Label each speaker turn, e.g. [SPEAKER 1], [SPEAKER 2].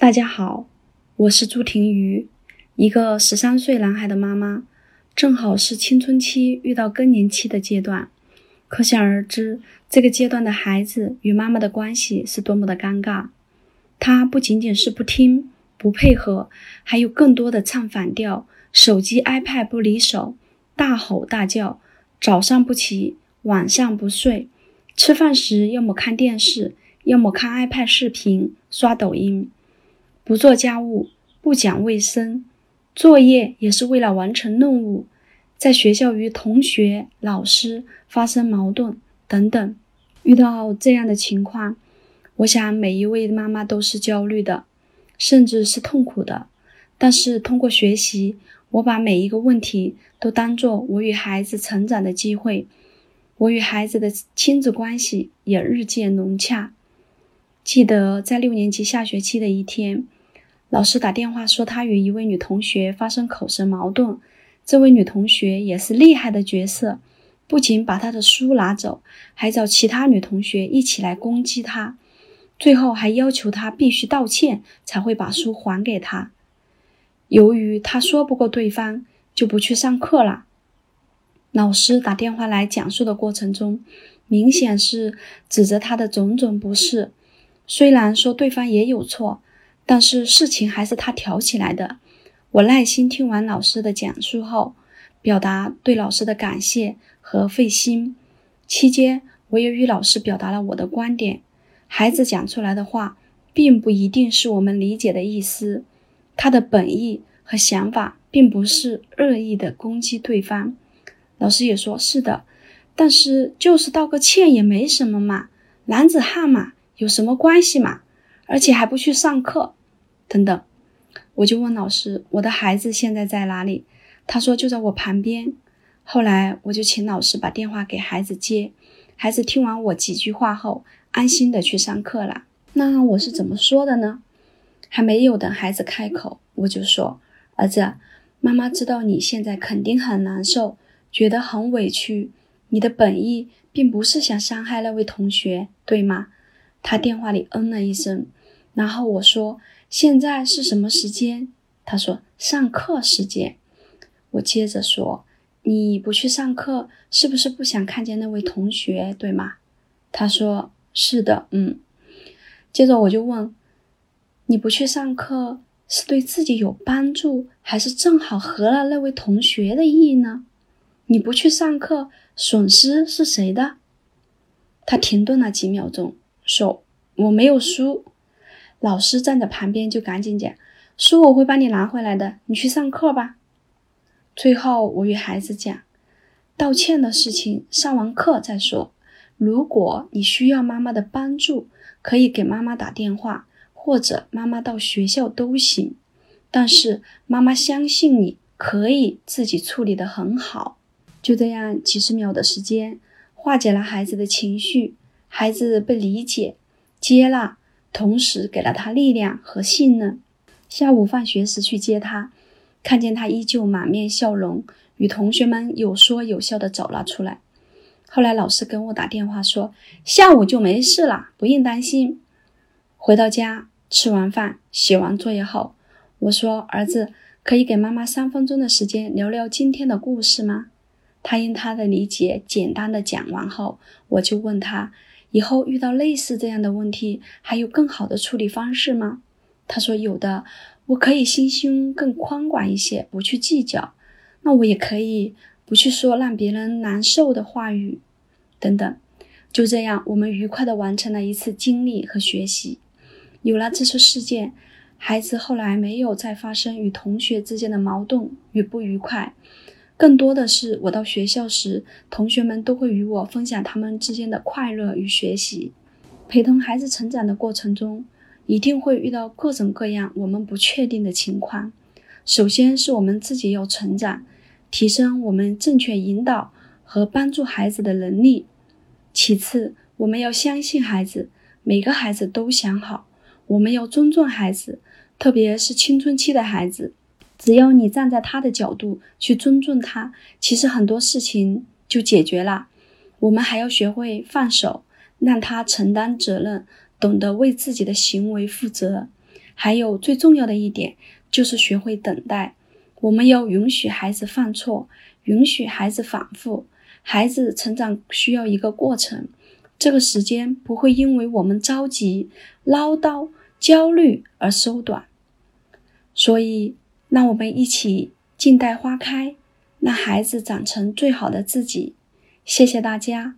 [SPEAKER 1] 大家好，我是朱婷瑜，一个十三岁男孩的妈妈，正好是青春期遇到更年期的阶段，可想而知，这个阶段的孩子与妈妈的关系是多么的尴尬。他不仅仅是不听、不配合，还有更多的唱反调，手机、iPad 不离手，大吼大叫，早上不起，晚上不睡，吃饭时要么看电视，要么看 iPad 视频，刷抖音。不做家务，不讲卫生，作业也是为了完成任务，在学校与同学、老师发生矛盾等等。遇到这样的情况，我想每一位妈妈都是焦虑的，甚至是痛苦的。但是通过学习，我把每一个问题都当做我与孩子成长的机会，我与孩子的亲子关系也日渐融洽。记得在六年级下学期的一天。老师打电话说，他与一位女同学发生口舌矛盾。这位女同学也是厉害的角色，不仅把他的书拿走，还找其他女同学一起来攻击他，最后还要求他必须道歉才会把书还给他。由于他说不过对方，就不去上课了。老师打电话来讲述的过程中，明显是指责他的种种不是。虽然说对方也有错。但是事情还是他挑起来的。我耐心听完老师的讲述后，表达对老师的感谢和费心。期间，我也与老师表达了我的观点。孩子讲出来的话，并不一定是我们理解的意思。他的本意和想法，并不是恶意的攻击对方。老师也说是的，但是就是道个歉也没什么嘛，男子汉嘛，有什么关系嘛？而且还不去上课。等等，我就问老师：“我的孩子现在在哪里？”他说：“就在我旁边。”后来我就请老师把电话给孩子接。孩子听完我几句话后，安心的去上课了。那我是怎么说的呢？还没有等孩子开口，我就说：“儿子，妈妈知道你现在肯定很难受，觉得很委屈。你的本意并不是想伤害那位同学，对吗？”他电话里嗯了一声，然后我说。现在是什么时间？他说上课时间。我接着说，你不去上课，是不是不想看见那位同学，对吗？他说是的，嗯。接着我就问，你不去上课是对自己有帮助，还是正好合了那位同学的意呢？你不去上课，损失是谁的？他停顿了几秒钟，说我没有书。老师站在旁边，就赶紧讲：“书我会帮你拿回来的，你去上课吧。”最后，我与孩子讲：“道歉的事情上完课再说。如果你需要妈妈的帮助，可以给妈妈打电话，或者妈妈到学校都行。但是妈妈相信你可以自己处理得很好。”就这样，几十秒的时间化解了孩子的情绪，孩子被理解、接纳。同时给了他力量和信任。下午放学时去接他，看见他依旧满面笑容，与同学们有说有笑的走了出来。后来老师跟我打电话说，下午就没事了，不用担心。回到家吃完饭写完作业后，我说：“儿子，可以给妈妈三分钟的时间聊聊今天的故事吗？”他因他的理解简单的讲完后，我就问他。以后遇到类似这样的问题，还有更好的处理方式吗？他说有的，我可以心胸更宽广一些，不去计较。那我也可以不去说让别人难受的话语，等等。就这样，我们愉快的完成了一次经历和学习。有了这次事件，孩子后来没有再发生与同学之间的矛盾与不愉快。更多的是，我到学校时，同学们都会与我分享他们之间的快乐与学习。陪同孩子成长的过程中，一定会遇到各种各样我们不确定的情况。首先是我们自己要成长，提升我们正确引导和帮助孩子的能力。其次，我们要相信孩子，每个孩子都想好。我们要尊重孩子，特别是青春期的孩子。只要你站在他的角度去尊重他，其实很多事情就解决了。我们还要学会放手，让他承担责任，懂得为自己的行为负责。还有最重要的一点就是学会等待。我们要允许孩子犯错，允许孩子反复。孩子成长需要一个过程，这个时间不会因为我们着急、唠叨、焦虑而缩短。所以，让我们一起静待花开，让孩子长成最好的自己。谢谢大家。